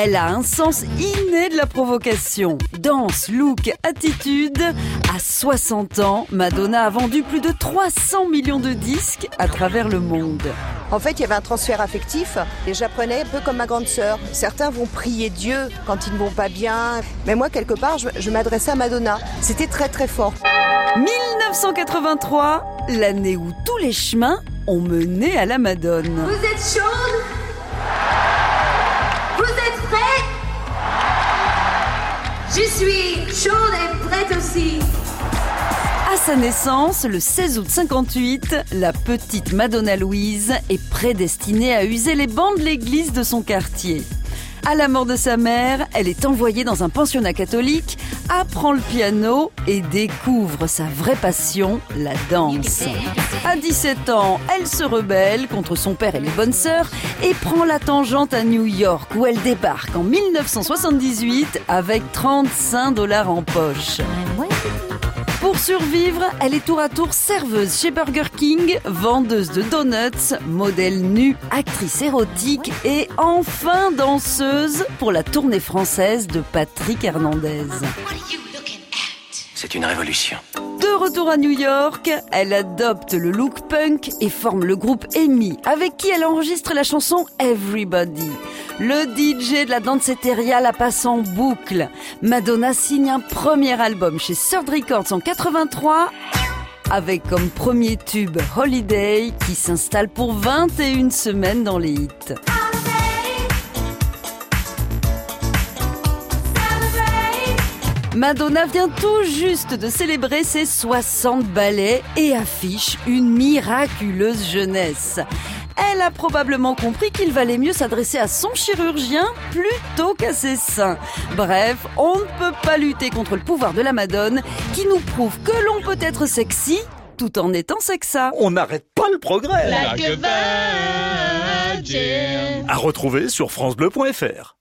Elle a un sens inné de la provocation. Danse, look, attitude. À 60 ans, Madonna a vendu plus de 300 millions de disques à travers le monde. En fait, il y avait un transfert affectif et j'apprenais un peu comme ma grande sœur. Certains vont prier Dieu quand ils ne vont pas bien, mais moi, quelque part, je, je m'adressais à Madonna. C'était très très fort. 1983, l'année où tous les chemins ont mené à la Madone. Vous êtes chaude Je suis chaude et prête aussi. À sa naissance, le 16 août 58, la petite Madonna Louise est prédestinée à user les bancs de l'église de son quartier. À la mort de sa mère, elle est envoyée dans un pensionnat catholique, apprend le piano et découvre sa vraie passion, la danse. À 17 ans, elle se rebelle contre son père et les bonnes sœurs et prend la tangente à New York où elle débarque en 1978 avec 35 dollars en poche. Pour survivre, elle est tour à tour serveuse chez Burger King, vendeuse de donuts, modèle nu, actrice érotique et enfin danseuse pour la tournée française de Patrick Hernandez. C'est une révolution. De retour à New York, elle adopte le look punk et forme le groupe Amy, avec qui elle enregistre la chanson Everybody. Le DJ de la danceteria la passe en boucle. Madonna signe un premier album chez Third Records en 83 avec comme premier tube Holiday qui s'installe pour 21 semaines dans les hits. Madonna vient tout juste de célébrer ses 60 ballets et affiche une miraculeuse jeunesse. Elle a probablement compris qu'il valait mieux s'adresser à son chirurgien plutôt qu'à ses seins. Bref, on ne peut pas lutter contre le pouvoir de la Madone qui nous prouve que l'on peut être sexy tout en étant sexa. On n'arrête pas le progrès. Like a. À retrouver sur francebleu.fr.